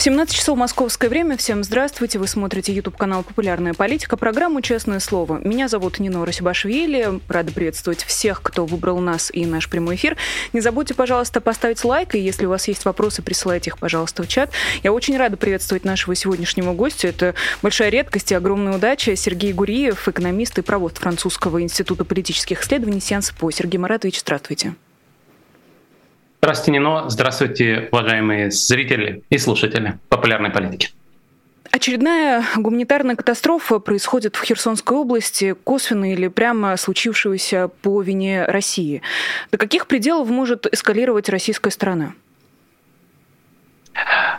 17 часов московское время. Всем здравствуйте. Вы смотрите YouTube-канал «Популярная политика», программу «Честное слово». Меня зовут Нино Расибашвили. Рада приветствовать всех, кто выбрал нас и наш прямой эфир. Не забудьте, пожалуйста, поставить лайк, и если у вас есть вопросы, присылайте их, пожалуйста, в чат. Я очень рада приветствовать нашего сегодняшнего гостя. Это большая редкость и огромная удача. Сергей Гуриев, экономист и провод Французского института политических исследований «Сеанс по». Сергей Маратович, здравствуйте. Здравствуйте, Нино. Здравствуйте, уважаемые зрители и слушатели популярной политики. Очередная гуманитарная катастрофа происходит в Херсонской области, косвенно или прямо случившегося по вине России. До каких пределов может эскалировать российская сторона?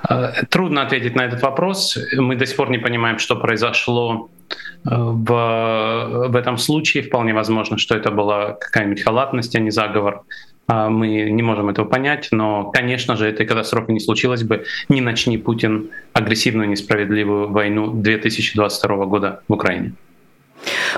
Э, трудно ответить на этот вопрос. Мы до сих пор не понимаем, что произошло э, в, в этом случае. Вполне возможно, что это была какая-нибудь халатность, а не заговор. А, мы не можем этого понять, но, конечно же, этой катастрофы не случилось бы, не начни Путин агрессивную несправедливую войну 2022 года в Украине.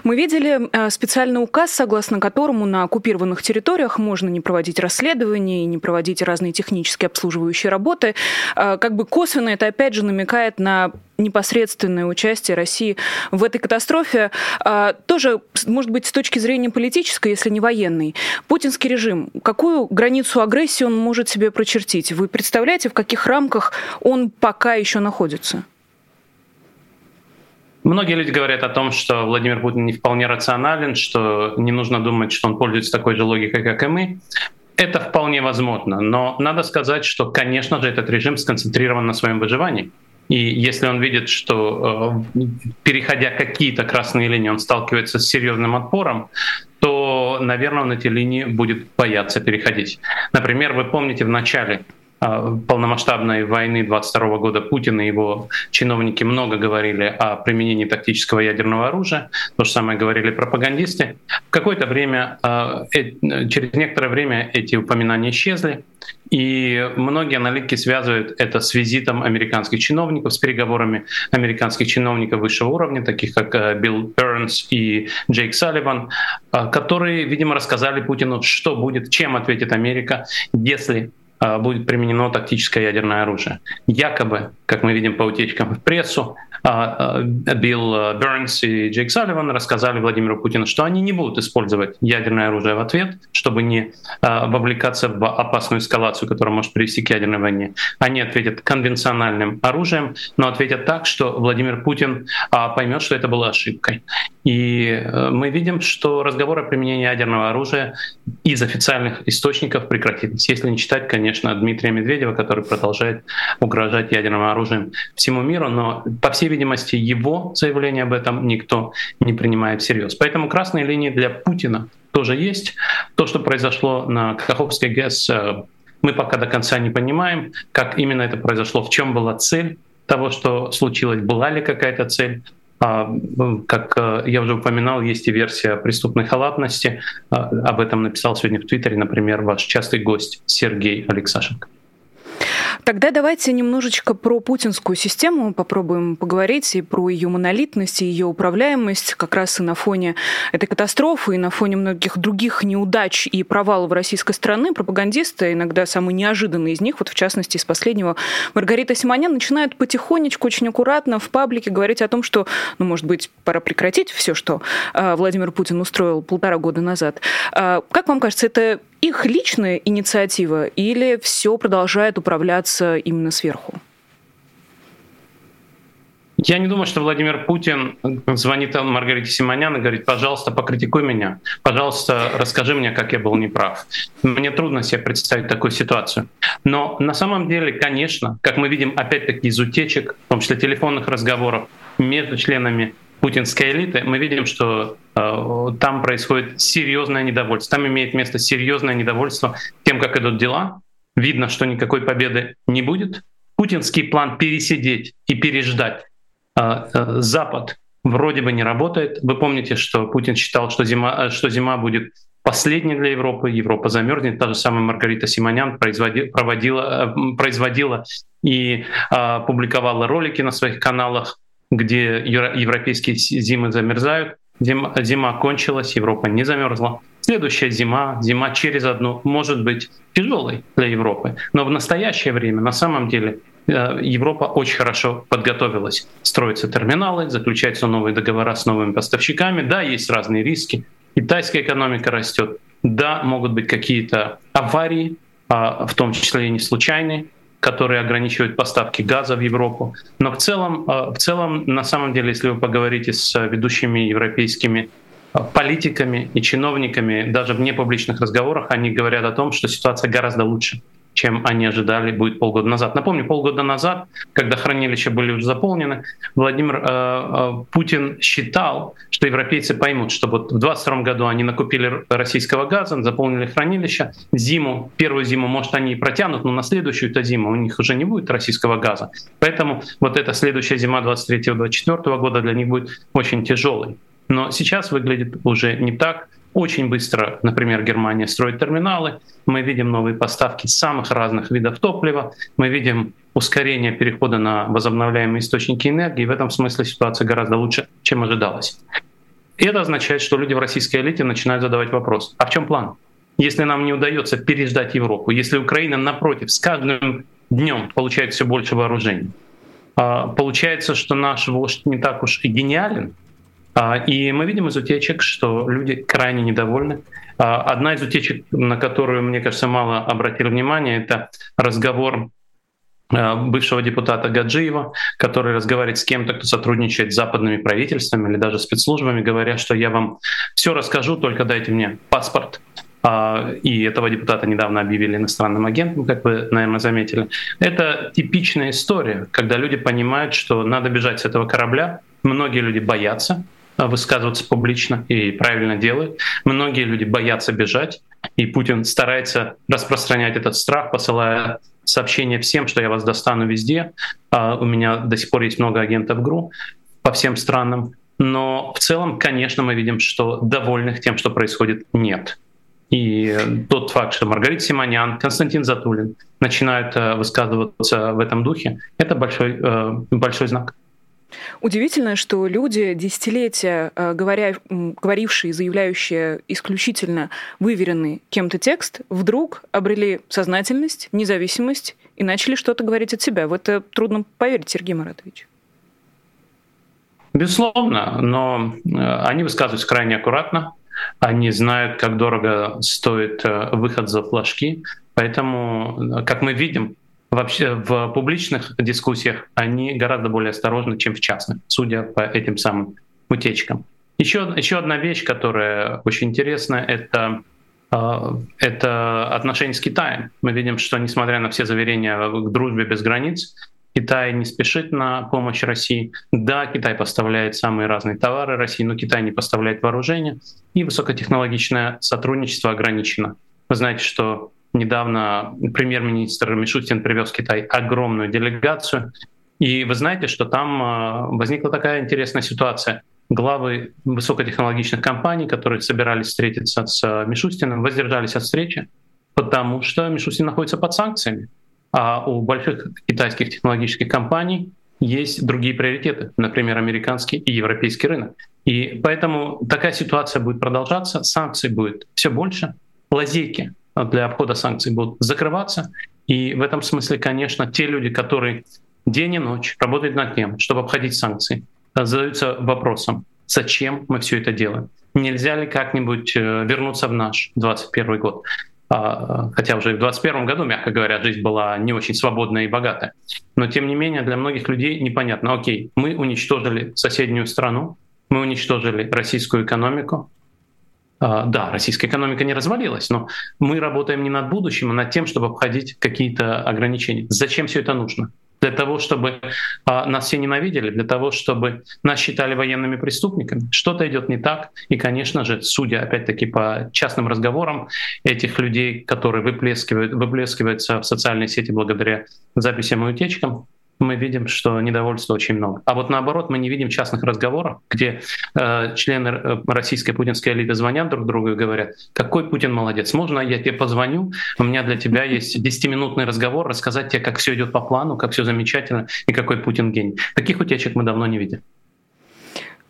Мы видели э, специальный указ, согласно которому на оккупированных территориях можно не проводить расследования и не проводить разные технические обслуживающие работы. Э, как бы косвенно это опять же намекает на непосредственное участие России в этой катастрофе. Э, тоже, может быть, с точки зрения политической, если не военной. Путинский режим, какую границу агрессии он может себе прочертить? Вы представляете, в каких рамках он пока еще находится? Многие люди говорят о том, что Владимир Путин не вполне рационален, что не нужно думать, что он пользуется такой же логикой, как и мы. Это вполне возможно, но надо сказать, что, конечно же, этот режим сконцентрирован на своем выживании. И если он видит, что э, переходя какие-то красные линии, он сталкивается с серьезным отпором, то, наверное, он эти линии будет бояться переходить. Например, вы помните в начале полномасштабной войны 22 года Путин и его чиновники много говорили о применении тактического ядерного оружия, то же самое говорили пропагандисты. В какое-то время, а, э, через некоторое время эти упоминания исчезли, и многие аналитики связывают это с визитом американских чиновников, с переговорами американских чиновников высшего уровня, таких как э, Билл Бернс и Джейк Салливан, а, которые, видимо, рассказали Путину, что будет, чем ответит Америка, если а, будет применено тактическое ядерное оружие. Якобы, как мы видим по утечкам в прессу, а, а, Билл Бернс и Джейк Салливан рассказали Владимиру Путину, что они не будут использовать ядерное оружие в ответ, чтобы не вовлекаться в опасную эскалацию, которая может привести к ядерной войне. Они ответят конвенциональным оружием, но ответят так, что Владимир Путин поймет, что это было ошибкой. И э, мы видим, что разговоры о применении ядерного оружия из официальных источников прекратились. Если не читать, конечно, Дмитрия Медведева, который продолжает угрожать ядерным оружием всему миру, но, по всей видимости, его заявление об этом никто не принимает всерьез. Поэтому красные линии для Путина тоже есть. То, что произошло на Каховской ГЭС, э, мы пока до конца не понимаем, как именно это произошло, в чем была цель того, что случилось, была ли какая-то цель. А, как э, я уже упоминал, есть и версия преступной халатности. А, об этом написал сегодня в Твиттере, например, ваш частый гость Сергей Алексашенко. Тогда давайте немножечко про путинскую систему попробуем поговорить и про ее монолитность, и ее управляемость как раз и на фоне этой катастрофы, и на фоне многих других неудач и провалов российской страны. Пропагандисты, иногда самые неожиданные из них, вот в частности из последнего, Маргарита Симонян, начинают потихонечку, очень аккуратно в паблике говорить о том, что, ну, может быть, пора прекратить все, что э, Владимир Путин устроил полтора года назад. Э, как вам кажется, это их личная инициатива или все продолжает управляться именно сверху? Я не думаю, что Владимир Путин звонит Маргарите Симонян и говорит, пожалуйста, покритикуй меня, пожалуйста, расскажи мне, как я был неправ. Мне трудно себе представить такую ситуацию. Но на самом деле, конечно, как мы видим опять-таки из утечек, в том числе телефонных разговоров между членами путинской элиты, мы видим, что э, там происходит серьезное недовольство. Там имеет место серьезное недовольство тем, как идут дела. Видно, что никакой победы не будет. Путинский план пересидеть и переждать э, э, Запад вроде бы не работает. Вы помните, что Путин считал, что зима, э, что зима будет последней для Европы, Европа замерзнет. Та же самая Маргарита Симонян производила, проводила, э, производила и э, публиковала ролики на своих каналах где европейские зимы замерзают. Зима, зима кончилась, Европа не замерзла. Следующая зима, зима через одну, может быть тяжелой для Европы. Но в настоящее время, на самом деле, э, Европа очень хорошо подготовилась. Строятся терминалы, заключаются новые договора с новыми поставщиками. Да, есть разные риски. Китайская экономика растет. Да, могут быть какие-то аварии, а, в том числе и не случайные, которые ограничивают поставки газа в Европу. Но в целом, а, в целом, на самом деле, если вы поговорите с ведущими европейскими политиками и чиновниками, даже в непубличных разговорах, они говорят о том, что ситуация гораздо лучше чем они ожидали будет полгода назад. Напомню, полгода назад, когда хранилища были уже заполнены, Владимир э, э, Путин считал, что европейцы поймут, что вот в 2022 году они накупили российского газа, заполнили хранилища, зиму, первую зиму, может, они и протянут, но на следующую-то зиму у них уже не будет российского газа. Поэтому вот эта следующая зима 23-24 года для них будет очень тяжелой. Но сейчас выглядит уже не так. Очень быстро, например, Германия строит терминалы, мы видим новые поставки самых разных видов топлива, мы видим ускорение перехода на возобновляемые источники энергии. В этом смысле ситуация гораздо лучше, чем ожидалось. И это означает, что люди в российской элите начинают задавать вопрос, а в чем план? Если нам не удается переждать Европу, если Украина, напротив, с каждым днем получает все больше вооружений, а, получается, что наш вождь не так уж и гениален, и мы видим из утечек, что люди крайне недовольны. А, одна из утечек, на которую, мне кажется, мало обратили внимание, это разговор а, бывшего депутата Гаджиева, который разговаривает с кем-то, кто сотрудничает с западными правительствами или даже спецслужбами, говоря, что я вам все расскажу, только дайте мне паспорт. И этого депутата недавно объявили иностранным агентом, как вы, наверное, заметили. Это типичная история, когда люди понимают, что надо бежать с этого корабля. Многие люди боятся, высказываться публично и правильно делают. Многие люди боятся бежать, и Путин старается распространять этот страх, посылая сообщения всем, что я вас достану везде. А у меня до сих пор есть много агентов ГРУ по всем странам. Но в целом, конечно, мы видим, что довольных тем, что происходит, нет. И тот факт, что Маргарита Симонян, Константин Затулин начинают э, высказываться в этом духе, это большой, э, большой знак. Удивительно, что люди, десятилетия э, говоря, говорившие заявляющие исключительно выверенный кем-то текст, вдруг обрели сознательность, независимость и начали что-то говорить от себя. В это трудно поверить, Сергей Маратович. Безусловно, но э, они высказываются крайне аккуратно, они знают, как дорого стоит э, выход за флажки, поэтому, как мы видим, вообще в публичных дискуссиях они гораздо более осторожны, чем в частных, судя по этим самым утечкам. Еще, еще одна вещь, которая очень интересная, это а, это отношения с Китаем. Мы видим, что несмотря на все заверения к дружбе без границ, Китай не спешит на помощь России. Да, Китай поставляет самые разные товары России, но Китай не поставляет вооружения. И высокотехнологичное сотрудничество ограничено. Вы знаете, что Недавно премьер-министр Мишустин привез в Китай огромную делегацию. И вы знаете, что там а, возникла такая интересная ситуация. Главы высокотехнологичных компаний, которые собирались встретиться с а, Мишустиным, воздержались от встречи, потому что Мишустин находится под санкциями. А у больших китайских технологических компаний есть другие приоритеты, например, американский и европейский рынок. И поэтому такая ситуация будет продолжаться, санкций будет все больше, лазейки для обхода санкций будут закрываться. И в этом смысле, конечно, те люди, которые день и ночь работают над тем, чтобы обходить санкции, задаются вопросом, зачем мы все это делаем? Нельзя ли как-нибудь э, вернуться в наш 21 год? А, хотя уже в 2021 году, мягко говоря, жизнь была не очень свободная и богатая. Но тем не менее для многих людей непонятно, окей, мы уничтожили соседнюю страну, мы уничтожили российскую экономику, да, российская экономика не развалилась, но мы работаем не над будущим, а над тем, чтобы обходить какие-то ограничения. Зачем все это нужно? Для того, чтобы а, нас все ненавидели, для того, чтобы нас считали военными преступниками. Что-то идет не так. И, конечно же, судя опять-таки по частным разговорам этих людей, которые выплескивают, выплескиваются в социальные сети благодаря записям и утечкам, мы видим, что недовольства очень много. А вот наоборот, мы не видим частных разговоров, где э, члены э, российской путинской элиты звонят друг другу и говорят, какой Путин молодец, можно я тебе позвоню, у меня для тебя есть 10-минутный разговор, рассказать тебе, как все идет по плану, как все замечательно и какой Путин гений. Таких утечек мы давно не видим.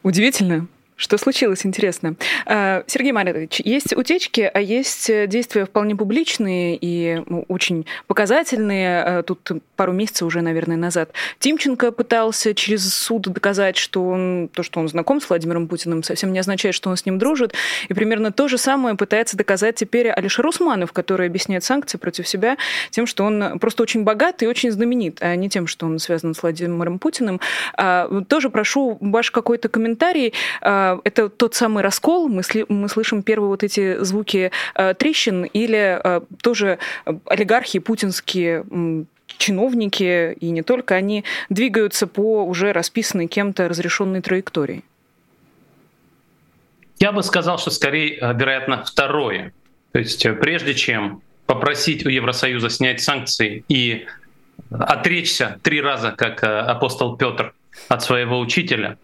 Удивительно. Что случилось, интересно. А, Сергей Марьевич, есть утечки, а есть действия вполне публичные и ну, очень показательные. А, тут пару месяцев уже, наверное, назад Тимченко пытался через суд доказать, что он, то, что он знаком с Владимиром Путиным, совсем не означает, что он с ним дружит. И примерно то же самое пытается доказать теперь Алишер Усманов, который объясняет санкции против себя тем, что он просто очень богат и очень знаменит, а не тем, что он связан с Владимиром Путиным. Тоже прошу ваш какой-то комментарий это тот самый раскол, мы, сли, мы слышим первые вот эти звуки э, трещин, или э, тоже олигархи путинские чиновники, и не только они, двигаются по уже расписанной кем-то разрешенной траектории? Я бы сказал, что скорее, э, вероятно, второе. То есть прежде чем попросить у Евросоюза снять санкции и отречься три раза, как апостол Петр, от своего учителя,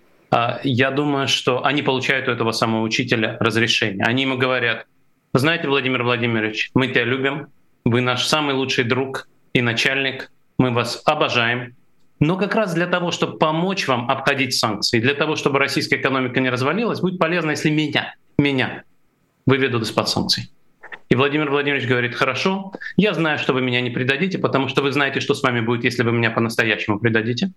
я думаю, что они получают у этого самого учителя разрешение. Они ему говорят, знаете, Владимир Владимирович, мы тебя любим, вы наш самый лучший друг и начальник, мы вас обожаем, но как раз для того, чтобы помочь вам обходить санкции, для того, чтобы российская экономика не развалилась, будет полезно, если меня, меня выведут из-под санкций. И Владимир Владимирович говорит, хорошо, я знаю, что вы меня не предадите, потому что вы знаете, что с вами будет, если вы меня по-настоящему предадите.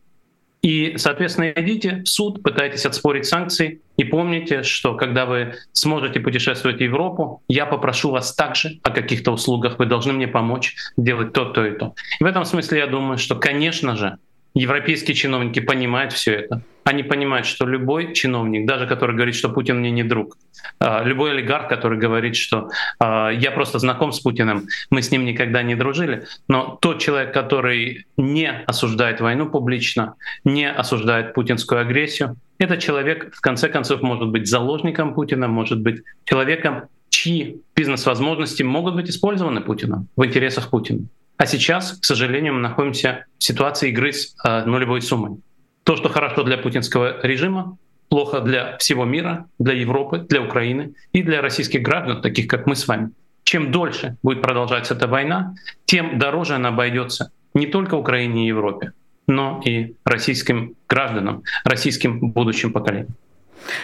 И, соответственно, идите в суд, пытайтесь отспорить санкции и помните, что когда вы сможете путешествовать в Европу, я попрошу вас также о каких-то услугах, вы должны мне помочь делать то, то и то. И в этом смысле я думаю, что, конечно же, Европейские чиновники понимают все это. Они понимают, что любой чиновник, даже который говорит, что Путин мне не друг, а, любой олигарх, который говорит, что а, я просто знаком с Путиным, мы с ним никогда не дружили, но тот человек, который не осуждает войну публично, не осуждает путинскую агрессию, этот человек в конце концов может быть заложником Путина, может быть человеком, чьи бизнес-возможности могут быть использованы Путиным в интересах Путина. А сейчас, к сожалению, мы находимся в ситуации игры с э, нулевой суммой. То, что хорошо для путинского режима, плохо для всего мира, для Европы, для Украины и для российских граждан, таких как мы с вами. Чем дольше будет продолжаться эта война, тем дороже она обойдется не только Украине и Европе, но и российским гражданам, российским будущим поколениям.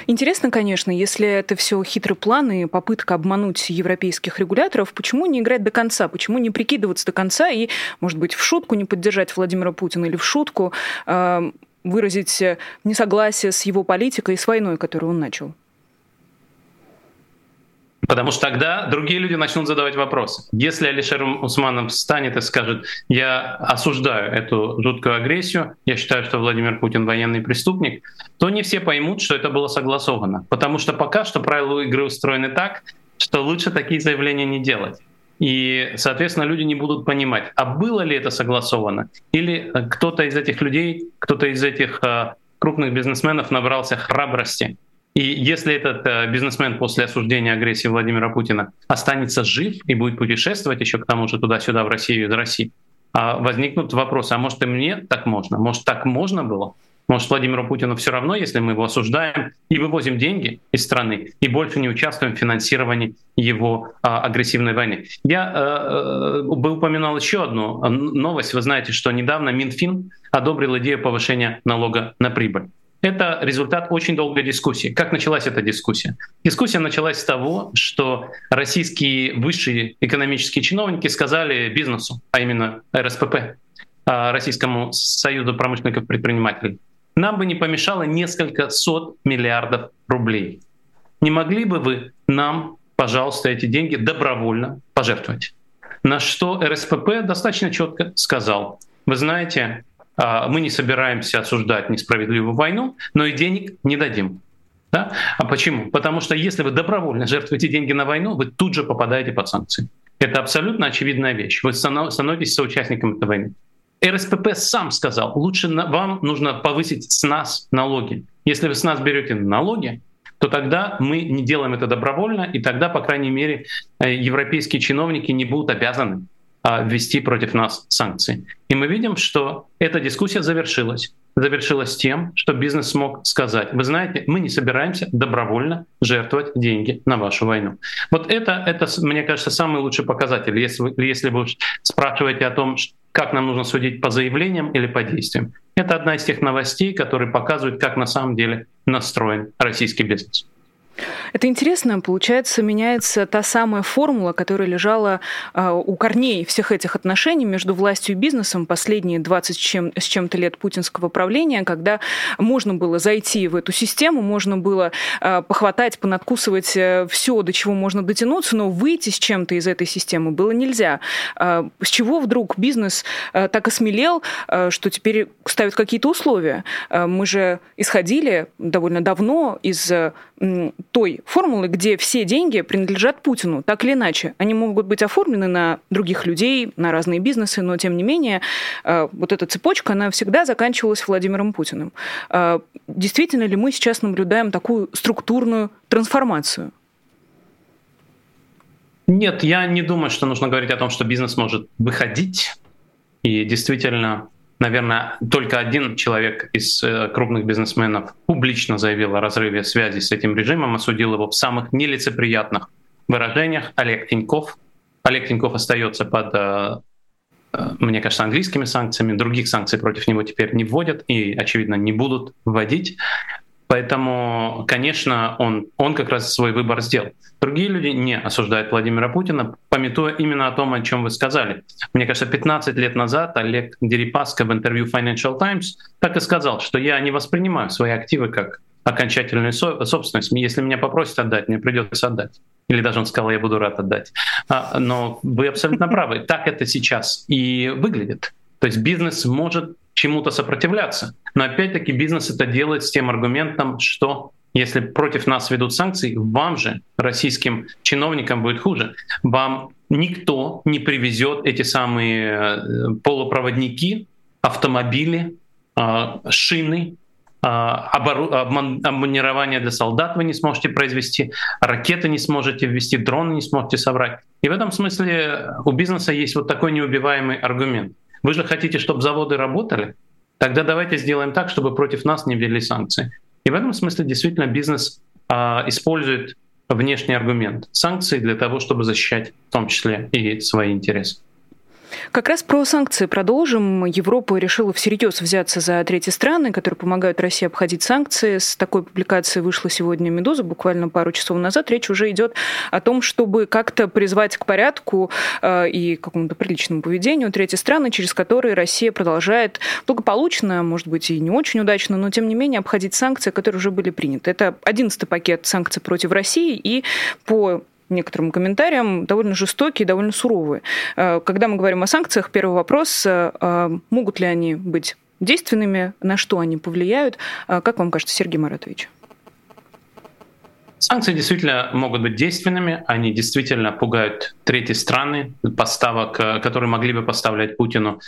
Интересно, конечно, если это все хитрый план и попытка обмануть европейских регуляторов, почему не играть до конца? Почему не прикидываться до конца и, может быть, в шутку не поддержать Владимира Путина или в шутку э, выразить несогласие с его политикой и с войной, которую он начал? Потому что тогда другие люди начнут задавать вопросы. Если Алишер Усманов встанет и скажет, я осуждаю эту жуткую агрессию, я считаю, что Владимир Путин военный преступник, то не все поймут, что это было согласовано. Потому что пока что правила игры устроены так, что лучше такие заявления не делать. И, соответственно, люди не будут понимать, а было ли это согласовано, или кто-то из этих людей, кто-то из этих э, крупных бизнесменов набрался храбрости и если этот э, бизнесмен после осуждения агрессии Владимира Путина останется жив и будет путешествовать еще к тому же туда-сюда в Россию из России, а возникнут вопросы, а может и мне так можно? Может так можно было? Может, Владимиру Путину все равно, если мы его осуждаем и вывозим деньги из страны и больше не участвуем в финансировании его а, агрессивной войны. Я э бы упоминал еще одну новость. Вы знаете, что недавно Минфин одобрил идею повышения налога на прибыль. Это результат очень долгой дискуссии. Как началась эта дискуссия? Дискуссия началась с того, что российские высшие экономические чиновники сказали бизнесу, а именно РСПП, а, Российскому союзу промышленников предпринимателей, нам бы не помешало несколько сот миллиардов рублей. Не могли бы вы нам, пожалуйста, эти деньги добровольно пожертвовать? На что РСПП достаточно четко сказал, вы знаете, мы не собираемся осуждать несправедливую войну, но и денег не дадим. Да? А почему? Потому что если вы добровольно жертвуете деньги на войну, вы тут же попадаете под санкции. Это абсолютно очевидная вещь. Вы становитесь соучастником этой войны. РСПП сам сказал, лучше вам нужно повысить с нас налоги. Если вы с нас берете налоги, то тогда мы не делаем это добровольно, и тогда, по крайней мере, э, европейские чиновники не будут обязаны ввести против нас санкции. И мы видим, что эта дискуссия завершилась завершилась тем, что бизнес смог сказать, вы знаете, мы не собираемся добровольно жертвовать деньги на вашу войну. Вот это, это мне кажется, самый лучший показатель, если вы, если вы спрашиваете о том, как нам нужно судить по заявлениям или по действиям. Это одна из тех новостей, которые показывают, как на самом деле настроен российский бизнес. Это интересно. Получается, меняется та самая формула, которая лежала э, у корней всех этих отношений между властью и бизнесом последние 20 с, чем, с чем-то лет путинского правления, когда можно было зайти в эту систему, можно было э, похватать, понадкусывать э, все, до чего можно дотянуться, но выйти с чем-то из этой системы было нельзя. Э, с чего вдруг бизнес э, так осмелел, э, что теперь ставят какие-то условия? Мы же исходили довольно давно из той формулы, где все деньги принадлежат Путину, так или иначе. Они могут быть оформлены на других людей, на разные бизнесы, но тем не менее э, вот эта цепочка, она всегда заканчивалась Владимиром Путиным. Э, действительно ли мы сейчас наблюдаем такую структурную трансформацию? Нет, я не думаю, что нужно говорить о том, что бизнес может выходить. И действительно, наверное, только один человек из э, крупных бизнесменов публично заявил о разрыве связи с этим режимом, осудил его в самых нелицеприятных выражениях. Олег Тиньков. Олег Тиньков остается под, э, э, мне кажется, английскими санкциями. Других санкций против него теперь не вводят и, очевидно, не будут вводить. Поэтому, конечно, он, он как раз свой выбор сделал. Другие люди не осуждают Владимира Путина, пометуя именно о том, о чем вы сказали. Мне кажется, 15 лет назад Олег Дерипаска в интервью Financial Times так и сказал, что я не воспринимаю свои активы как окончательную собственность. Если меня попросят отдать, мне придется отдать. Или даже он сказал, я буду рад отдать. А, но вы абсолютно правы. Так это сейчас и выглядит. То есть бизнес может чему-то сопротивляться. Но опять-таки бизнес это делает с тем аргументом, что если против нас ведут санкции, вам же, российским чиновникам, будет хуже. Вам никто не привезет эти самые э, полупроводники, автомобили, а, шины, а, обмунирование для солдат вы не сможете произвести, ракеты не сможете ввести, дроны не сможете собрать. И в этом смысле у бизнеса есть вот такой неубиваемый аргумент. Вы же хотите, чтобы заводы работали? Тогда давайте сделаем так, чтобы против нас не ввели санкции. И в этом смысле действительно бизнес а, использует внешний аргумент санкции для того, чтобы защищать в том числе и свои интересы. Как раз про санкции продолжим. Европа решила всерьез взяться за третьи страны, которые помогают России обходить санкции. С такой публикацией вышла сегодня «Медуза», буквально пару часов назад. Речь уже идет о том, чтобы как-то призвать к порядку э, и какому-то приличному поведению третьи страны, через которые Россия продолжает благополучно, может быть, и не очень удачно, но тем не менее обходить санкции, которые уже были приняты. Это одиннадцатый пакет санкций против России, и по некоторым комментариям, довольно жестокие, довольно суровые. Э, когда мы говорим о санкциях, первый вопрос, э, э, могут ли они быть действенными, на что они повлияют? Как вам кажется, Сергей Маратович? Санкции действительно могут быть действенными, они действительно пугают третьи страны, поставок, которые могли бы поставлять Путину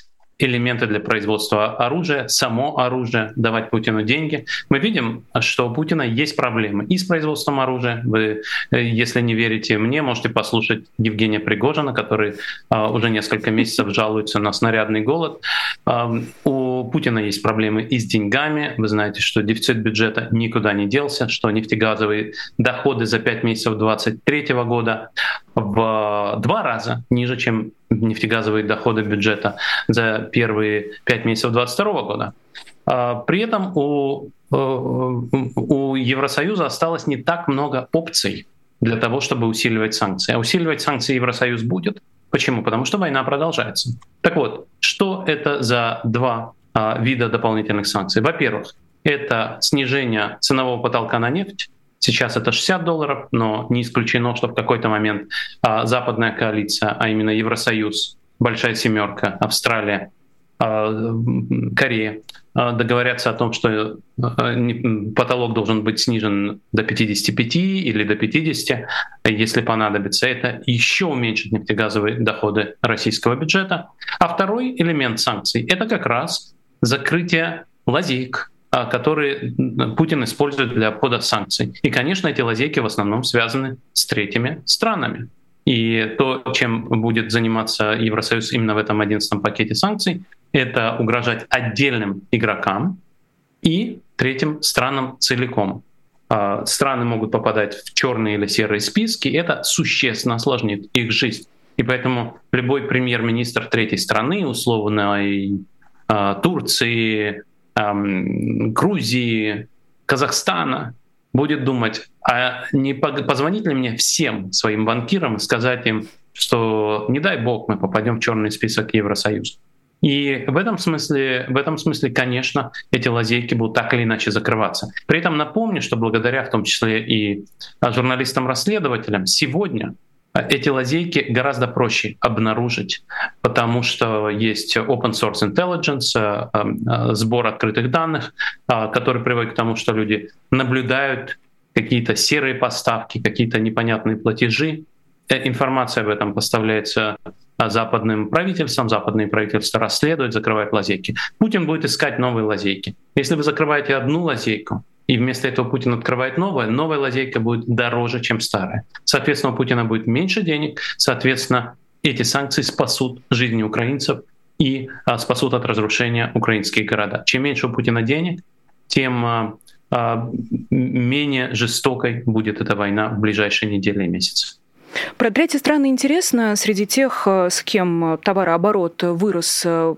элементы для производства оружия, само оружие, давать Путину деньги. Мы видим, что у Путина есть проблемы и с производством оружия. Вы, э, если не верите мне, можете послушать Евгения Пригожина, который а, уже несколько месяцев жалуется на снарядный голод. А, у Путина есть проблемы и с деньгами. Вы знаете, что дефицит бюджета никуда не делся, что нефтегазовые доходы за 5 месяцев 2023 года в два раза ниже, чем нефтегазовые доходы бюджета за первые пять месяцев 2022 года. А, при этом у, э, у Евросоюза осталось не так много опций для того, чтобы усиливать санкции. А усиливать санкции Евросоюз будет. Почему? Потому что война продолжается. Так вот, что это за два а, вида дополнительных санкций? Во-первых, это снижение ценового потолка на нефть, Сейчас это 60 долларов, но не исключено, что в какой-то момент а, западная коалиция, а именно Евросоюз, Большая Семерка, Австралия, а, Корея а, договорятся о том, что а, потолок должен быть снижен до 55 или до 50, если понадобится. Это еще уменьшит нефтегазовые доходы российского бюджета. А второй элемент санкций — это как раз закрытие лазейк которые Путин использует для обхода санкций. И, конечно, эти лазейки в основном связаны с третьими странами. И то, чем будет заниматься Евросоюз именно в этом 11 пакете санкций, это угрожать отдельным игрокам и третьим странам целиком. А, страны могут попадать в черные или серые списки, это существенно осложнит их жизнь. И поэтому любой премьер-министр третьей страны, условной а, Турции, Грузии, Казахстана, будет думать, а не позвонить ли мне всем своим банкирам сказать им, что не дай бог мы попадем в черный список Евросоюза. И в этом смысле, в этом смысле, конечно, эти лазейки будут так или иначе закрываться. При этом напомню, что благодаря в том числе и журналистам-расследователям сегодня эти лазейки гораздо проще обнаружить, потому что есть open source intelligence, э, э, сбор открытых данных, э, который приводит к тому, что люди наблюдают какие-то серые поставки, какие-то непонятные платежи. Информация об этом поставляется западным правительствам, западные правительства расследуют, закрывают лазейки. Путин будет искать новые лазейки. Если вы закрываете одну лазейку, и вместо этого Путин открывает новое, новая лазейка будет дороже, чем старая. Соответственно, у Путина будет меньше денег, соответственно, эти санкции спасут жизни украинцев и а, спасут от разрушения украинские города. Чем меньше у Путина денег, тем а, а, менее жестокой будет эта война в ближайшие недели и месяцы. Про третьи страны интересно. Среди тех, э, с кем товарооборот вырос э,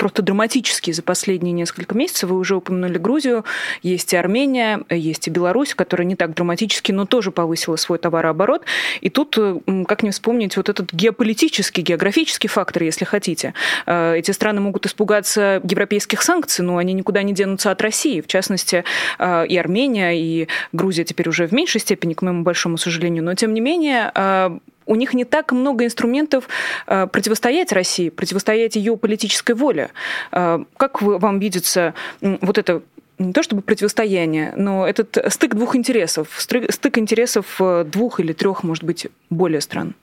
просто драматически за последние несколько месяцев. Вы уже упомянули Грузию, есть и Армения, есть и Беларусь, которая не так драматически, но тоже повысила свой товарооборот. И тут, как не вспомнить, вот этот геополитический, географический фактор, если хотите. Э, эти страны могут испугаться европейских санкций, но они никуда не денутся от России. В частности, э, и Армения, и Грузия теперь уже в меньшей степени, к моему большому сожалению, но тем не менее э, у них не так много инструментов э, противостоять России, противостоять ее политической воле. Э, как вам видится вот это не то чтобы противостояние, но этот стык двух интересов, стык интересов э, двух или трех, может быть, более стран?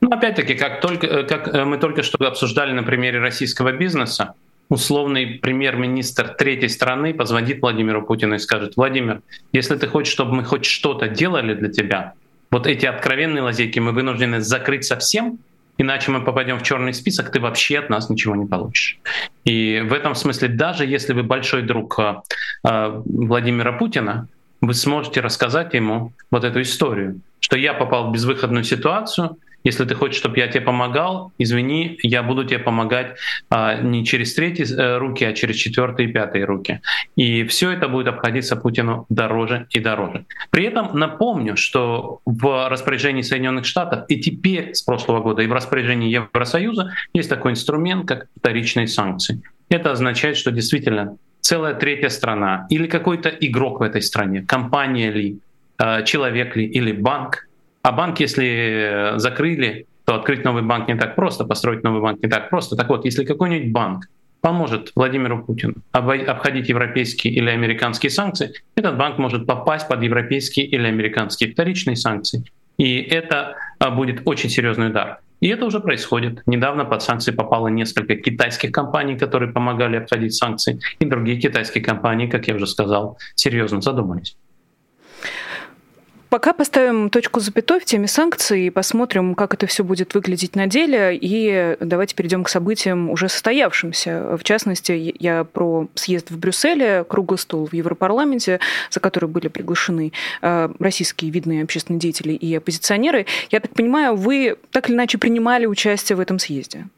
Ну, опять-таки, как, только, как мы только что обсуждали на примере российского бизнеса, условный премьер-министр третьей страны позвонит Владимиру Путину и скажет, Владимир, если ты хочешь, чтобы мы хоть что-то делали для тебя, вот эти откровенные лазейки мы вынуждены закрыть совсем, иначе мы попадем в черный список, ты вообще от нас ничего не получишь. И в этом смысле, даже если вы большой друг э, э, Владимира Путина, вы сможете рассказать ему вот эту историю, что я попал в безвыходную ситуацию, если ты хочешь, чтобы я тебе помогал, извини, я буду тебе помогать а, не через третьи а, руки, а через четвертые и пятые руки. И все это будет обходиться Путину дороже и дороже. При этом напомню, что в распоряжении Соединенных Штатов и теперь с прошлого года и в распоряжении Евросоюза есть такой инструмент, как вторичные санкции. Это означает, что действительно целая третья страна или какой-то игрок в этой стране, компания ли, а, человек ли или банк а банк, если закрыли, то открыть новый банк не так просто, построить новый банк не так просто. Так вот, если какой-нибудь банк поможет Владимиру Путину обходить европейские или американские санкции, этот банк может попасть под европейские или американские вторичные санкции. И это а, будет очень серьезный удар. И это уже происходит. Недавно под санкции попало несколько китайских компаний, которые помогали обходить санкции, и другие китайские компании, как я уже сказал, серьезно задумались. Пока поставим точку запятой в теме санкций и посмотрим, как это все будет выглядеть на деле. И давайте перейдем к событиям уже состоявшимся. В частности, я про съезд в Брюсселе, круглый стол в Европарламенте, за который были приглашены э, российские видные общественные деятели и оппозиционеры. Я так понимаю, вы так или иначе принимали участие в этом съезде?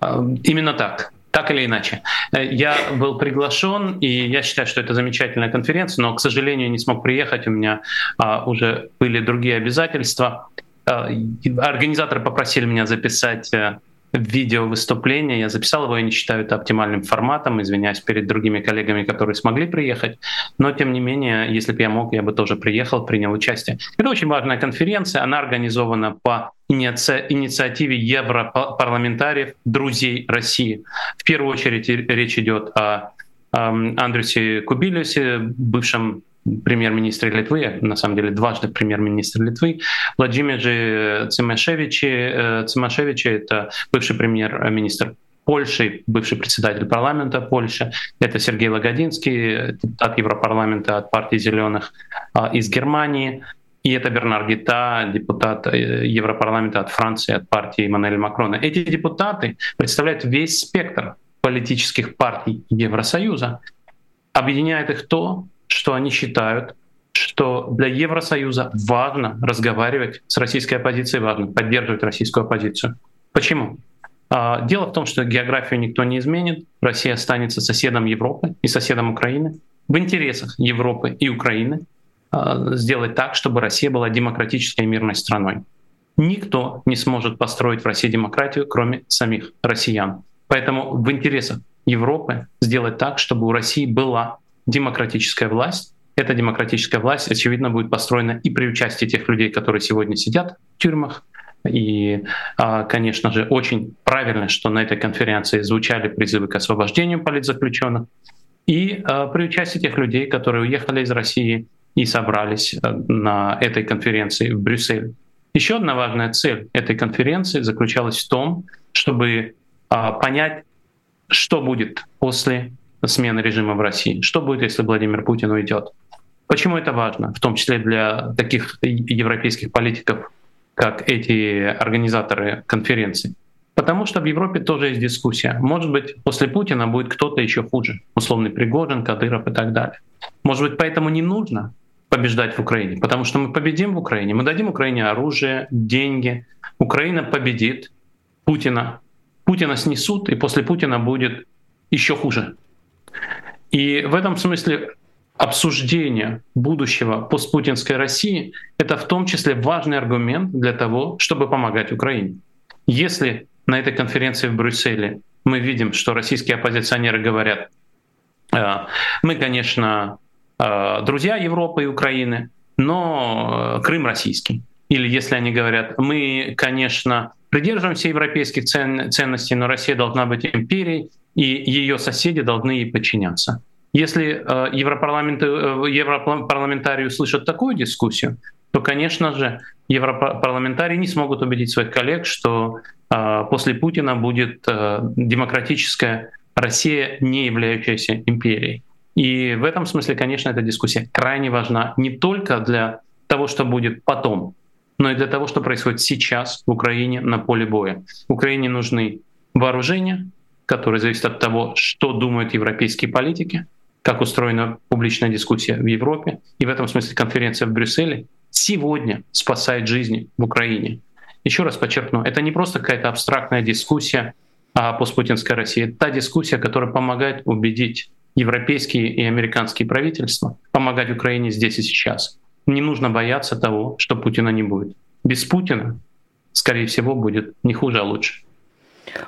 А, именно так так или иначе. Э, я был приглашен, и я считаю, что это замечательная конференция, но, к сожалению, не смог приехать. У меня а, уже были другие обязательства. А, организаторы попросили меня записать э, видео выступление. Я записал его, я не считаю это оптимальным форматом, извиняюсь перед другими коллегами, которые смогли приехать. Но, тем не менее, если бы я мог, я бы тоже приехал, принял участие. Это очень важная конференция, она организована по иници... инициативе европарламентариев, друзей России. В первую очередь речь идет о Андрюсе Кубилюсе, бывшем премьер-министре Литвы, на самом деле дважды премьер-министр Литвы, Владимир же Цимашевичи. Э, Цимашевичи — это бывший премьер-министр Польши, бывший председатель парламента Польши. Это Сергей Лагодинский, депутат Европарламента от партии «Зеленых» а, из Германии. и это Бернар Гита, депутат э, Европарламента от Франции, от партии Эммануэля Макрона. Эти депутаты представляют весь спектр политических партий Евросоюза. Объединяет их то, что они считают, что для Евросоюза важно разговаривать с российской оппозицией, важно поддерживать российскую оппозицию. Почему? А, дело в том, что географию никто не изменит. Россия останется соседом Европы и соседом Украины. В интересах Европы и Украины а, сделать так, чтобы Россия была демократической и мирной страной. Никто не сможет построить в России демократию, кроме самих россиян. Поэтому в интересах Европы сделать так, чтобы у России была демократическая власть. Эта демократическая власть, очевидно, будет построена и при участии тех людей, которые сегодня сидят в тюрьмах. И, а, конечно же, очень правильно, что на этой конференции звучали призывы к освобождению политзаключенных. И а, при участии тех людей, которые уехали из России и собрались э, на этой конференции в Брюсселе. Еще одна важная цель этой конференции заключалась в том, чтобы а, понять, что будет после смены режима в России, что будет, если Владимир Путин уйдет. Почему это важно, в том числе для таких европейских политиков, как эти организаторы конференции? Потому что в Европе тоже есть дискуссия. Может быть, после Путина будет кто-то еще хуже, условный Пригожин, Кадыров и так далее. Может быть, поэтому не нужно побеждать в Украине, потому что мы победим в Украине, мы дадим Украине оружие, деньги, Украина победит Путина, Путина снесут, и после Путина будет еще хуже. И в этом смысле обсуждение будущего постпутинской России — это в том числе важный аргумент для того, чтобы помогать Украине. Если на этой конференции в Брюсселе мы видим, что российские оппозиционеры говорят, «А, мы, конечно, Э, друзья Европы и Украины, но э, Крым российский. Или если они говорят, мы, конечно, придерживаемся европейских цен, ценностей, но Россия должна быть империей, и ее соседи должны ей подчиняться. Если э, европарламентарии услышат такую дискуссию, то, конечно же, европарламентарии не смогут убедить своих коллег, что э, после Путина будет э, демократическая Россия, не являющаяся империей. И в этом смысле, конечно, эта дискуссия крайне важна не только для того, что будет потом, но и для того, что происходит сейчас в Украине на поле боя. Украине нужны вооружения, которые зависят от того, что думают европейские политики, как устроена публичная дискуссия в Европе. И в этом смысле конференция в Брюсселе сегодня спасает жизни в Украине. Еще раз подчеркну, это не просто какая-то абстрактная дискуссия о постпутинской России. Это та дискуссия, которая помогает убедить европейские и американские правительства помогать Украине здесь и сейчас. Не нужно бояться того, что Путина не будет. Без Путина, скорее всего, будет не хуже, а лучше.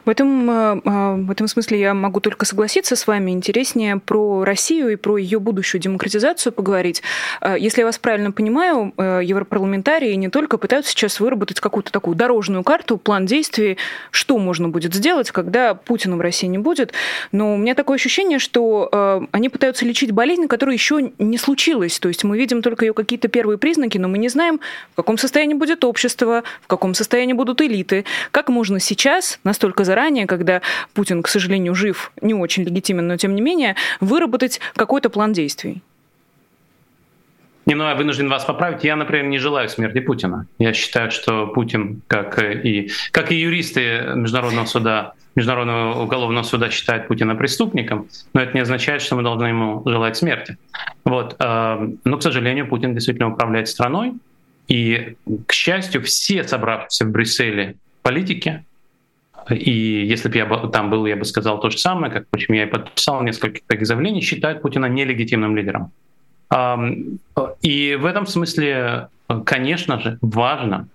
В этом, э, э, в этом смысле я могу только согласиться с вами. Интереснее про Россию и про ее будущую демократизацию поговорить. Э, если я вас правильно понимаю, европарламентарии не только пытаются сейчас выработать какую-то такую дорожную карту, план действий, что можно будет сделать, когда Путина в России не будет. Но у меня такое ощущение, что они пытаются лечить болезнь, которая еще не случилась. То есть мы видим только ее какие-то первые признаки, но мы не знаем, в каком состоянии будет общество, в каком состоянии будут элиты. Как можно сейчас настолько только заранее, когда Путин, к сожалению, жив, не очень легитимен, но тем не менее, выработать какой-то план действий? Не, ну я вынужден вас поправить. Я, например, не желаю смерти Путина. Я считаю, что Путин, как и, как и юристы Международного суда, Международного уголовного суда считают Путина преступником, но это не означает, что мы должны ему желать смерти. Вот. Э, но, к сожалению, Путин действительно управляет страной. И, к счастью, все собравшиеся в Брюсселе политики, и если бы я там был, я бы сказал то же самое, как, почему я и подписал несколько таких заявлений, считают Путина нелегитимным лидером. И в этом смысле, конечно же, важно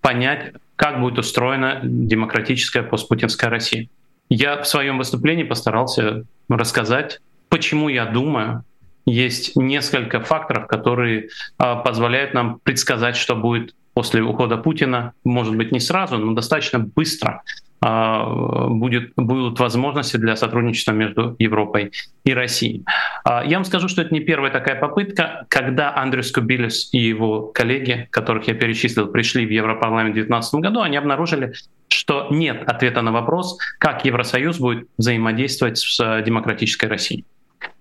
понять, как будет устроена демократическая постпутинская Россия. Я в своем выступлении постарался рассказать, почему я думаю, есть несколько факторов, которые а, позволяют нам предсказать, что будет после ухода Путина, может быть, не сразу, но достаточно быстро. А, будет, будут возможности для сотрудничества между Европой и Россией. А, я вам скажу, что это не первая такая попытка. Когда Андрюс Кубилис и его коллеги, которых я перечислил, пришли в Европарламент в 2019 году, они обнаружили, что нет ответа на вопрос, как Евросоюз будет взаимодействовать с демократической Россией.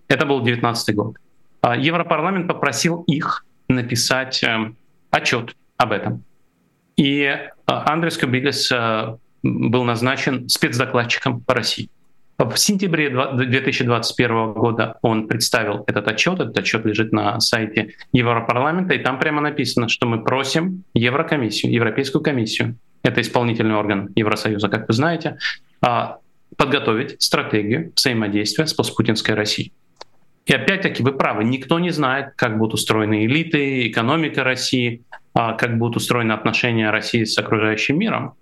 Это был 2019 год. А, Европарламент попросил их написать эм, отчет об этом. И Андрес Кубилес был назначен спецдокладчиком по России. В сентябре 2021 года он представил этот отчет. Этот отчет лежит на сайте Европарламента, и там прямо написано, что мы просим Еврокомиссию, Европейскую комиссию, это исполнительный орган Евросоюза, как вы знаете, а, подготовить стратегию взаимодействия с постпутинской Россией. И опять-таки вы правы, никто не знает, как будут устроены элиты, экономика России, а, как будут устроены отношения России с окружающим миром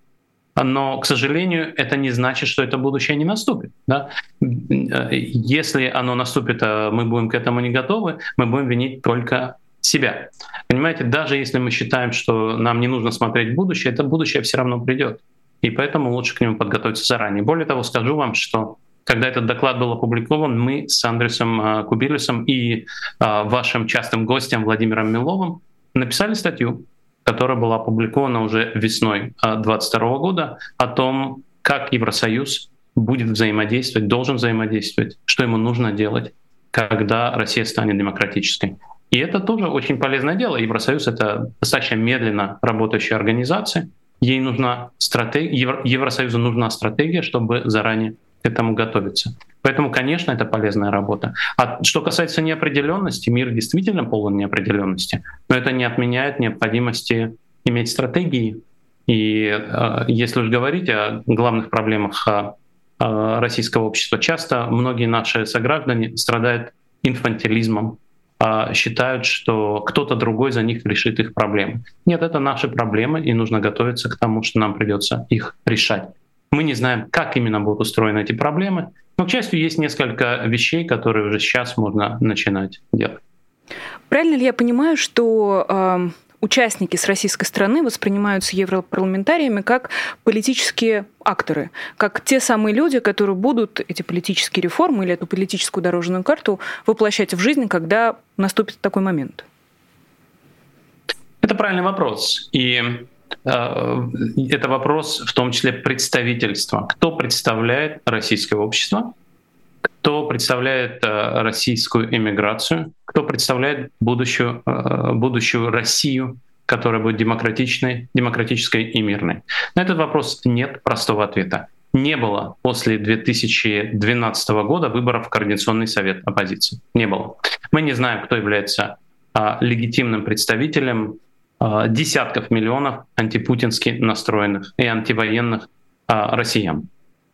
но, к сожалению, это не значит, что это будущее не наступит. Да? Если оно наступит, а мы будем к этому не готовы, мы будем винить только себя. Понимаете, даже если мы считаем, что нам не нужно смотреть будущее, это будущее все равно придет. И поэтому лучше к нему подготовиться заранее. Более того, скажу вам, что когда этот доклад был опубликован, мы с Андресом а, Кубилюсом и а, вашим частым гостем Владимиром Миловым написали статью которая была опубликована уже весной 2022 года, о том, как Евросоюз будет взаимодействовать, должен взаимодействовать, что ему нужно делать, когда Россия станет демократической. И это тоже очень полезное дело. Евросоюз — это достаточно медленно работающая организация. Ей нужна стратегия, Евросоюзу нужна стратегия, чтобы заранее к этому готовиться. Поэтому, конечно, это полезная работа. А что касается неопределенности, мир действительно полон неопределенности, но это не отменяет необходимости иметь стратегии. И э, если уж говорить о главных проблемах э, российского общества, часто многие наши сограждане страдают инфантилизмом, э, считают, что кто-то другой за них решит их проблемы. Нет, это наши проблемы, и нужно готовиться к тому, что нам придется их решать. Мы не знаем, как именно будут устроены эти проблемы, но, к счастью, есть несколько вещей, которые уже сейчас можно начинать делать. Правильно ли я понимаю, что э, участники с российской стороны воспринимаются европарламентариями как политические акторы, как те самые люди, которые будут эти политические реформы или эту политическую дорожную карту воплощать в жизнь, когда наступит такой момент? Это правильный вопрос. И это вопрос в том числе представительства. Кто представляет российское общество, кто представляет э, российскую эмиграцию, кто представляет будущую, э, будущую Россию, которая будет демократичной, демократической и мирной. На этот вопрос нет простого ответа. Не было после 2012 года выборов в Координационный совет оппозиции. Не было. Мы не знаем, кто является легитимным представителем а, десятков миллионов антипутински настроенных и антивоенных а, россиян.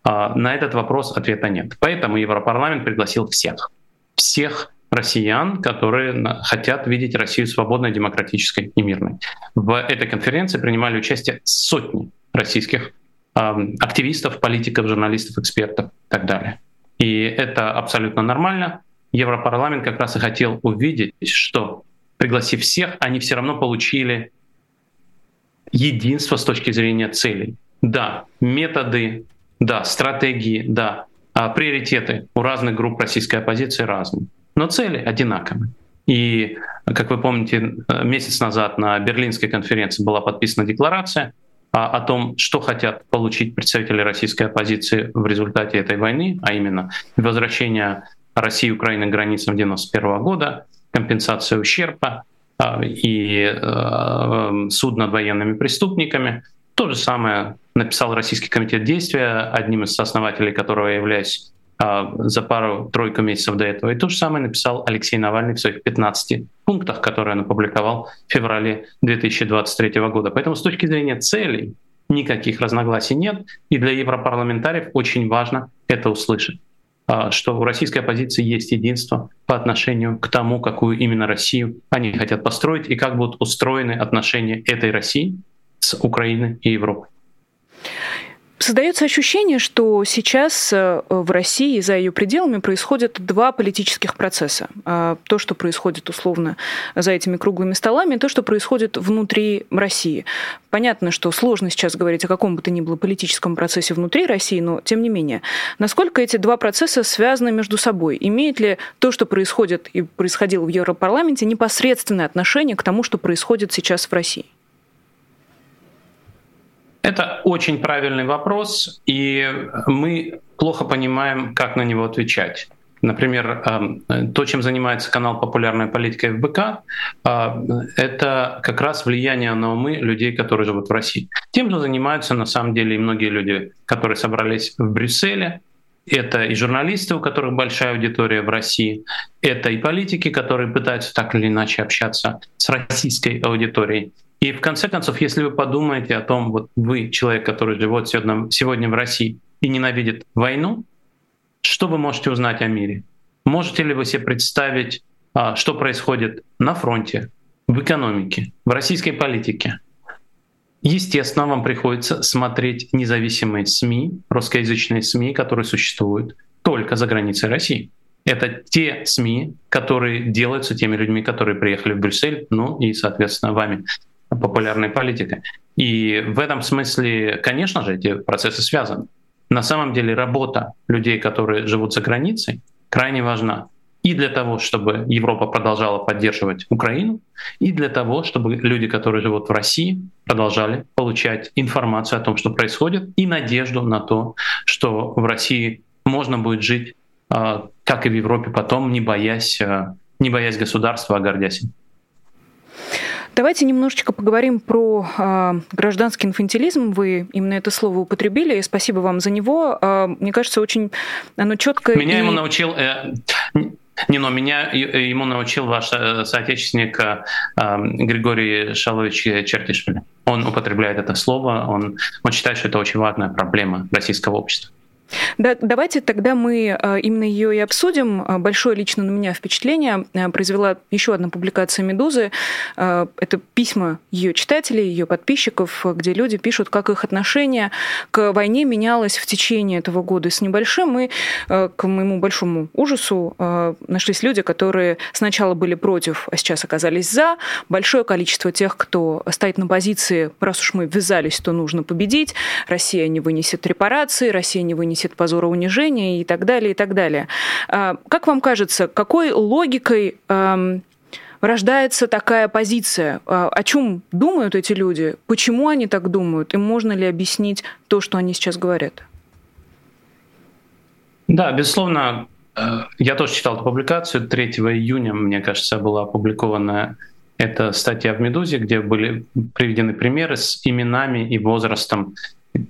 А, на этот вопрос ответа нет. Поэтому Европарламент пригласил всех. Всех россиян, которые хотят видеть Россию свободной, демократической и мирной. В этой конференции принимали участие сотни российских активистов, политиков, журналистов, экспертов и так далее. И это абсолютно нормально. Европарламент как раз и хотел увидеть, что пригласив всех, они все равно получили единство с точки зрения целей. Да, методы, да, стратегии, да, а приоритеты у разных групп российской оппозиции разные, но цели одинаковые. И, как вы помните, месяц назад на Берлинской конференции была подписана декларация о том, что хотят получить представители российской оппозиции в результате этой войны, а именно возвращение России и Украины к границам 1991 года, компенсация ущерба а, и э, суд над военными преступниками. То же самое написал Российский комитет действия, одним из основателей которого я являюсь а, за пару-тройку месяцев до этого. И то же самое написал Алексей Навальный в своих 15 пунктах, которые он опубликовал в феврале 2023 года. Поэтому с точки зрения целей никаких разногласий нет. И для европарламентариев очень важно это услышать. А, что у российской оппозиции есть единство по отношению к тому, какую именно Россию они хотят построить и как будут устроены отношения этой России с Украиной и Европой. Создается ощущение, что сейчас э, в России за ее пределами происходят два политических процесса. А, то, что происходит условно за этими круглыми столами, и то, что происходит внутри России. Понятно, что сложно сейчас говорить о каком бы то ни было политическом процессе внутри России, но тем не менее. Насколько эти два процесса связаны между собой? Имеет ли то, что происходит и происходило в Европарламенте, непосредственное отношение к тому, что происходит сейчас в России? Это очень правильный вопрос, и мы плохо понимаем, как на него отвечать. Например, то, чем занимается канал «Популярная политика ФБК», это как раз влияние на умы людей, которые живут в России. Тем же занимаются на самом деле и многие люди, которые собрались в Брюсселе, это и журналисты, у которых большая аудитория в России, это и политики, которые пытаются так или иначе общаться с российской аудиторией. И в конце концов, если вы подумаете о том, вот вы, человек, который живет сегодня в России и ненавидит войну, что вы можете узнать о мире? Можете ли вы себе представить, а, что происходит на фронте, в экономике, в российской политике? Естественно, вам приходится смотреть независимые СМИ, русскоязычные СМИ, которые существуют только за границей России. Это те СМИ, которые делаются теми людьми, которые приехали в Брюссель, ну и, соответственно, вами, популярной политикой. И в этом смысле, конечно же, эти процессы связаны. На самом деле работа людей, которые живут за границей, крайне важна и для того, чтобы Европа продолжала поддерживать Украину, и для того, чтобы люди, которые живут в России, продолжали получать информацию о том, что происходит, и надежду на то, что в России можно будет жить, а, как и в Европе потом, не боясь, а, не боясь государства, а гордясь им. Давайте немножечко поговорим про э, гражданский инфантилизм. Вы именно это слово употребили, и спасибо вам за него. Э, мне кажется, очень оно четко. Меня и... ему научил э, не, но меня ему научил ваш э, соотечественник э, Григорий Шалович Чертишвили. Он употребляет это слово, он, он считает, что это очень важная проблема российского общества. Да, давайте тогда мы а, именно ее и обсудим. А, большое лично на меня впечатление а, произвела еще одна публикация «Медузы». Это письма ее читателей, ее подписчиков, где люди пишут, как их отношение к войне менялось в течение этого года с небольшим. И к моему большому ужасу нашлись люди, которые сначала были против, а сейчас оказались за. Большое количество тех, кто стоит на позиции, раз уж мы ввязались, то нужно победить. Россия не вынесет репарации, Россия не вынесет несет позора унижения и так далее, и так далее. А, как вам кажется, какой логикой рождается такая позиция? А, о чем думают эти люди? Почему они так думают? И можно ли объяснить то, что они сейчас говорят? Да, безусловно, э, я тоже читал эту публикацию. 3 июня, мне кажется, была опубликована эта статья в «Медузе», где были приведены примеры с именами и возрастом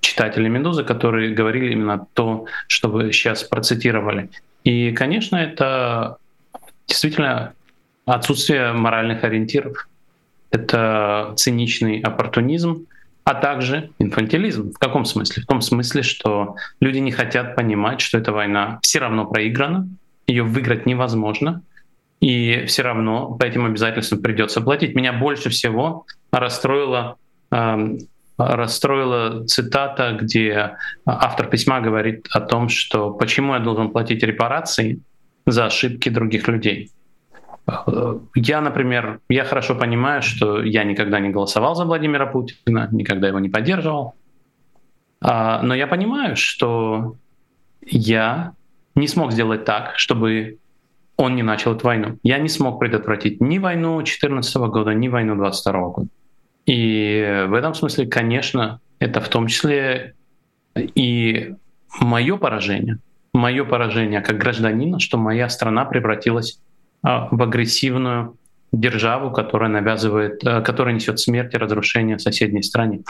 читатели «Медузы», которые говорили именно то, что вы сейчас процитировали. И, конечно, это действительно отсутствие моральных ориентиров. Это циничный оппортунизм, а также инфантилизм. В каком смысле? В том смысле, что люди не хотят понимать, что эта война все равно проиграна, ее выиграть невозможно, и все равно по этим обязательствам придется платить. Меня больше всего расстроило расстроила цитата, где автор письма говорит о том, что почему я должен платить репарации за ошибки других людей. Я, например, я хорошо понимаю, что я никогда не голосовал за Владимира Путина, никогда его не поддерживал. А, но я понимаю, что я не смог сделать так, чтобы он не начал эту войну. Я не смог предотвратить ни войну 2014 года, ни войну 2022 года. И в этом смысле, конечно, это в том числе и мое поражение, мое поражение как гражданина, что моя страна превратилась а, в агрессивную державу, которая навязывает, а, которая несет смерть и разрушение в соседней стране.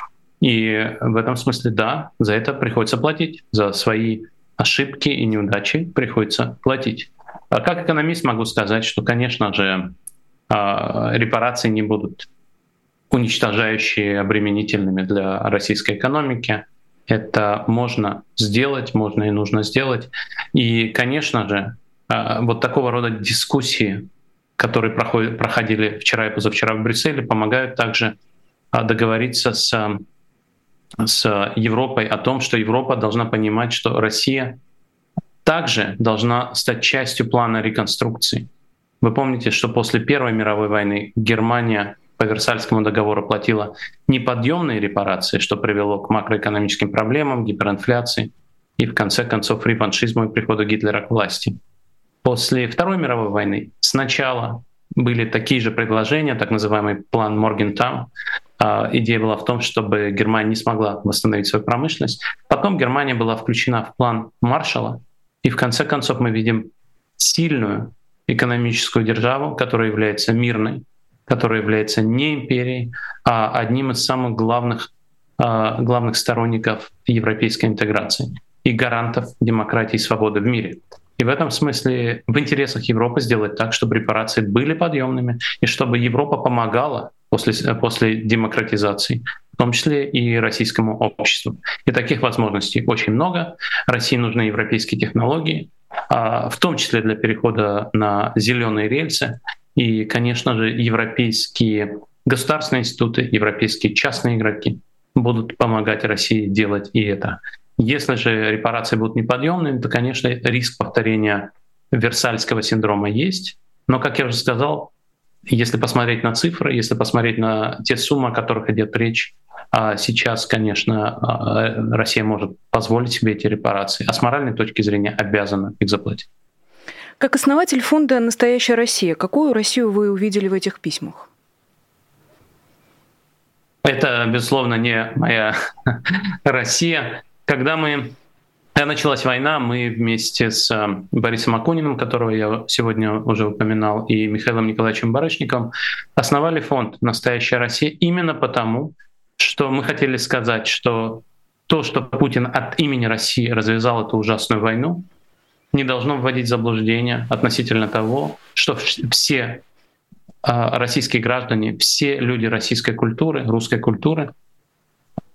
И в этом смысле, да, за это приходится платить, за свои ошибки и неудачи приходится платить. А как экономист могу сказать, что, конечно же, репарации не будут уничтожающие обременительными для российской экономики. Это можно сделать, можно и нужно сделать. И, конечно же, а, вот такого рода дискуссии, которые проходили вчера и позавчера в Брюсселе, помогают также а, договориться с, с Европой о том, что Европа должна понимать, что Россия также должна стать частью плана реконструкции. Вы помните, что после Первой мировой войны Германия по Версальскому договору платила неподъемные репарации, что привело к макроэкономическим проблемам, гиперинфляции и, в конце концов, реваншизму и приходу Гитлера к власти. После Второй мировой войны сначала были такие же предложения, так называемый план Моргентау. Идея была в том, чтобы Германия не смогла восстановить свою промышленность. Потом Германия была включена в план Маршала, и в конце концов мы видим сильную экономическую державу, которая является мирной, которая является не империей, а одним из самых главных, а, главных сторонников европейской интеграции и гарантов демократии и свободы в мире. И в этом смысле в интересах Европы сделать так, чтобы репарации были подъемными, и чтобы Европа помогала после, после демократизации, в том числе и российскому обществу. И таких возможностей очень много. России нужны европейские технологии, а, в том числе для перехода на зеленые рельсы. И, конечно же, европейские государственные институты, европейские частные игроки будут помогать России делать и это. Если же репарации будут неподъемными, то, конечно, риск повторения Версальского синдрома есть. Но, как я уже сказал, если посмотреть на цифры, если посмотреть на те суммы, о которых идет речь, а сейчас, конечно, а, Россия может позволить себе эти репарации, а с моральной точки зрения обязана их заплатить. Как основатель фонда «Настоящая Россия», какую Россию вы увидели в этих письмах? Это, безусловно, не моя Россия. Когда мы когда началась война, мы вместе с э, Борисом Акуниным, которого я сегодня уже упоминал, и Михаилом Николаевичем Барышниковым, основали фонд «Настоящая Россия» именно потому, что мы хотели сказать, что то, что Путин от имени России развязал эту ужасную войну, не должно вводить в заблуждение относительно того, что все э, российские граждане, все люди российской культуры, русской культуры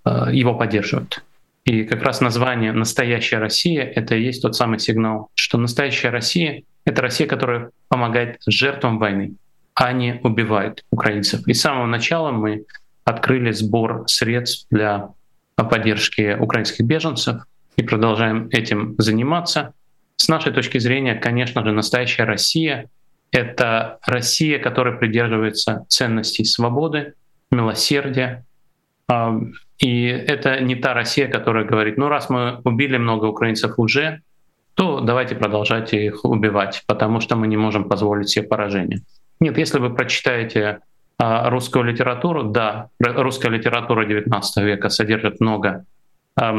э, его поддерживают. И как раз название «Настоящая Россия» — это и есть тот самый сигнал, что настоящая Россия — это Россия, которая помогает жертвам войны, а не убивает украинцев. И с самого начала мы открыли сбор средств для поддержки украинских беженцев и продолжаем этим заниматься. С нашей точки зрения, конечно же, настоящая Россия — это Россия, которая придерживается ценностей свободы, милосердия, и это не та Россия, которая говорит, ну раз мы убили много украинцев уже, то давайте продолжать их убивать, потому что мы не можем позволить себе поражение. Нет, если вы прочитаете а, русскую литературу, да, русская литература XIX века содержит много а,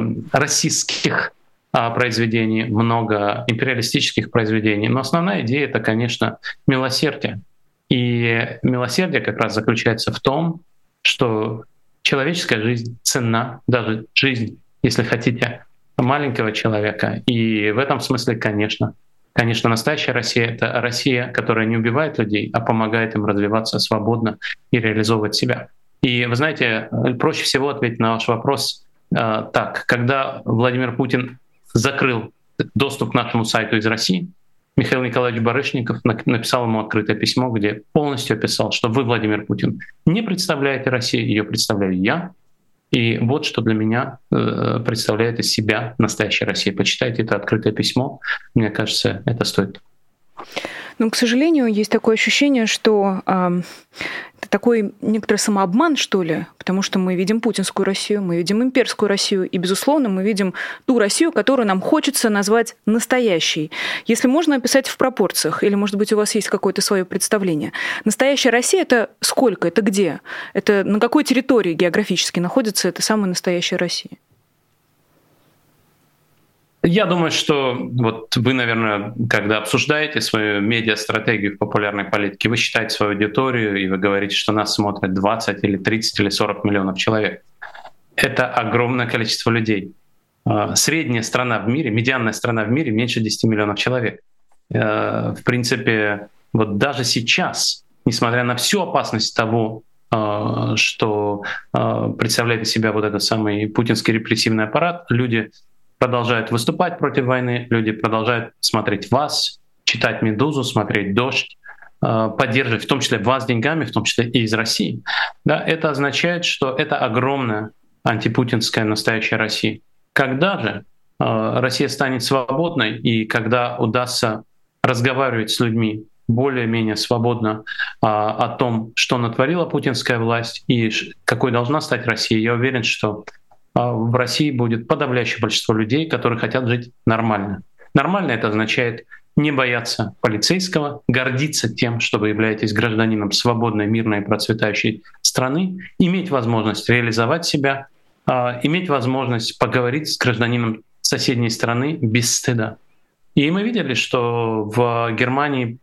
произведений, много империалистических произведений, но основная идея это, конечно, милосердие. И милосердие как раз заключается в том, что человеческая жизнь ценна, даже жизнь, если хотите, маленького человека. И в этом смысле, конечно, конечно, настоящая Россия — это Россия, которая не убивает людей, а помогает им развиваться свободно и реализовывать себя. И вы знаете, проще всего ответить на ваш вопрос э, так. Когда Владимир Путин закрыл доступ к нашему сайту из России, Михаил Николаевич Барышников написал ему открытое письмо, где полностью описал, что вы, Владимир Путин, не представляете Россию, ее представляю я. И вот что для меня э, представляет из себя настоящая Россия. Почитайте это открытое письмо. Мне кажется, это стоит. Но, к сожалению, есть такое ощущение, что э, это такой некоторый самообман, что ли, потому что мы видим путинскую Россию, мы видим имперскую Россию, и, безусловно, мы видим ту Россию, которую нам хочется назвать настоящей. Если можно описать в пропорциях, или, может быть, у вас есть какое-то свое представление. Настоящая Россия — это сколько? Это где? Это на какой территории географически находится эта самая настоящая Россия? Я думаю, что вот вы, наверное, когда обсуждаете свою медиа-стратегию в популярной политике, вы считаете свою аудиторию, и вы говорите, что нас смотрят 20 или 30 или 40 миллионов человек. Это огромное количество людей. А, средняя страна в мире, медианная страна в мире меньше 10 миллионов человек. Э, в принципе, вот даже сейчас, несмотря на всю опасность того, а, что а, представляет из себя вот этот самый путинский репрессивный аппарат, люди продолжают выступать против войны, люди продолжают смотреть вас, читать «Медузу», смотреть «Дождь», э, поддерживать в том числе вас деньгами, в том числе и из России. Да, это означает, что это огромная антипутинская настоящая Россия. Когда же э, Россия станет свободной и когда удастся разговаривать с людьми более-менее свободно а, о том, что натворила путинская власть и какой должна стать Россия, я уверен, что в России будет подавляющее большинство людей, которые хотят жить нормально. Нормально это означает не бояться полицейского, гордиться тем, что вы являетесь гражданином свободной, мирной и процветающей страны, иметь возможность реализовать себя, а, иметь возможность поговорить с гражданином соседней страны без стыда. И мы видели, что в Германии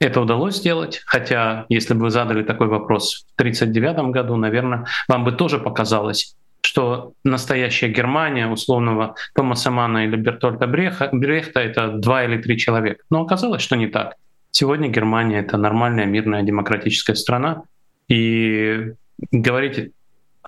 это удалось сделать, хотя если бы вы задали такой вопрос в 1939 году, наверное, вам бы тоже показалось, что настоящая Германия условного Томаса Мана или Бертольда Бреха, Брехта — это два или три человека. Но оказалось, что не так. Сегодня Германия — это нормальная, мирная, демократическая страна. И говорить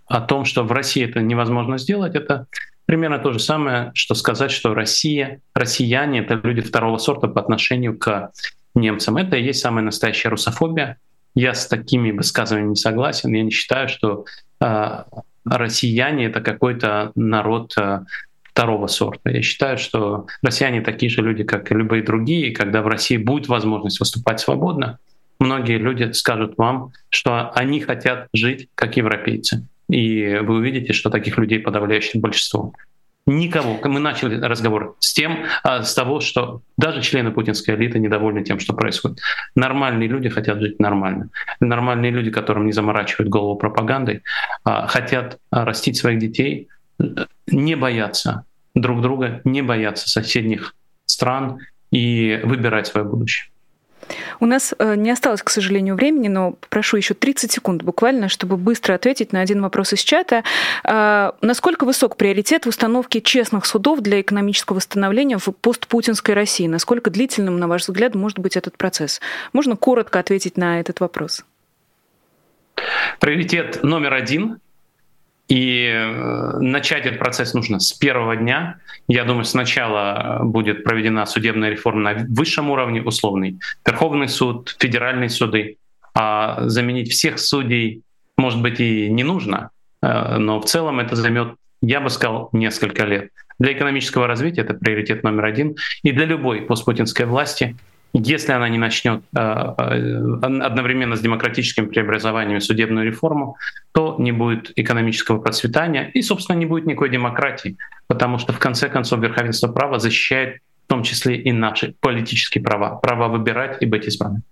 о том, что в России это невозможно сделать, это примерно то же самое, что сказать, что Россия, россияне — это люди второго сорта по отношению к немцам. Это и есть самая настоящая русофобия. Я с такими высказываниями не согласен. Я не считаю, что э, россияне это какой-то народ э, второго сорта. Я считаю, что россияне такие же люди, как и любые другие. И когда в России будет возможность выступать свободно, многие люди скажут вам, что они хотят жить как европейцы. И вы увидите, что таких людей подавляющее большинство. Никого. Мы начали разговор с тем, а, с того, что даже члены путинской элиты недовольны тем, что происходит. Нормальные люди хотят жить нормально. Нормальные люди, которым не заморачивают голову пропагандой, а, хотят растить своих детей, не бояться друг друга, не бояться соседних стран и выбирать свое будущее. У нас э, не осталось, к сожалению, времени, но прошу еще 30 секунд буквально, чтобы быстро ответить на один вопрос из чата. А, насколько высок приоритет в установке честных судов для экономического восстановления в постпутинской России? Насколько длительным, на ваш взгляд, может быть этот процесс? Можно коротко ответить на этот вопрос? Приоритет номер один и э, начать этот процесс нужно с первого дня. Я думаю, сначала будет проведена судебная реформа на высшем уровне, условный Верховный суд, федеральные суды. А заменить всех судей, может быть, и не нужно, э, но в целом это займет, я бы сказал, несколько лет. Для экономического развития это приоритет номер один. И для любой постпутинской власти если она не начнет э, э, одновременно с демократическим преобразованием судебную реформу, то не будет экономического процветания и, собственно, не будет никакой демократии, потому что, в конце концов, верховенство права защищает в том числе и наши политические права, право выбирать и быть избранным.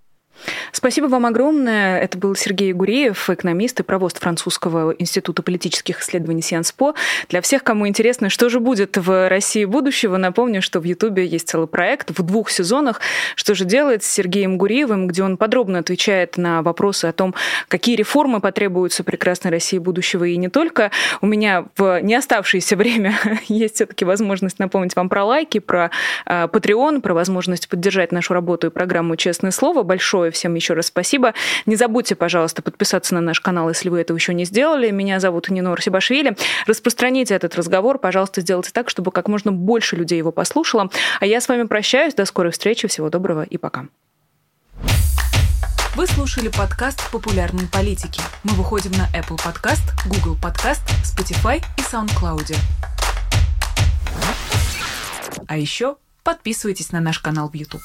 Спасибо вам огромное. Это был Сергей Гуреев, экономист и провост Французского института политических исследований Сианспо. Для всех, кому интересно, что же будет в России будущего, напомню, что в Ютубе есть целый проект в двух сезонах «Что же делать с Сергеем Гуреевым», где он подробно отвечает на вопросы о том, какие реформы потребуются прекрасной России будущего и не только. У меня в не оставшееся время есть все-таки возможность напомнить вам про лайки, про э, Patreon, про возможность поддержать нашу работу и программу «Честное слово». Большое большое всем еще раз спасибо. Не забудьте, пожалуйста, подписаться на наш канал, если вы этого еще не сделали. Меня зовут Нинор Сибашвили. Распространите этот разговор, пожалуйста, сделайте так, чтобы как можно больше людей его послушало. А я с вами прощаюсь. До скорой встречи. Всего доброго и пока. Вы слушали подкаст «Популярные политики». Мы выходим на Apple Podcast, Google Podcast, Spotify и SoundCloud. А еще подписывайтесь на наш канал в YouTube.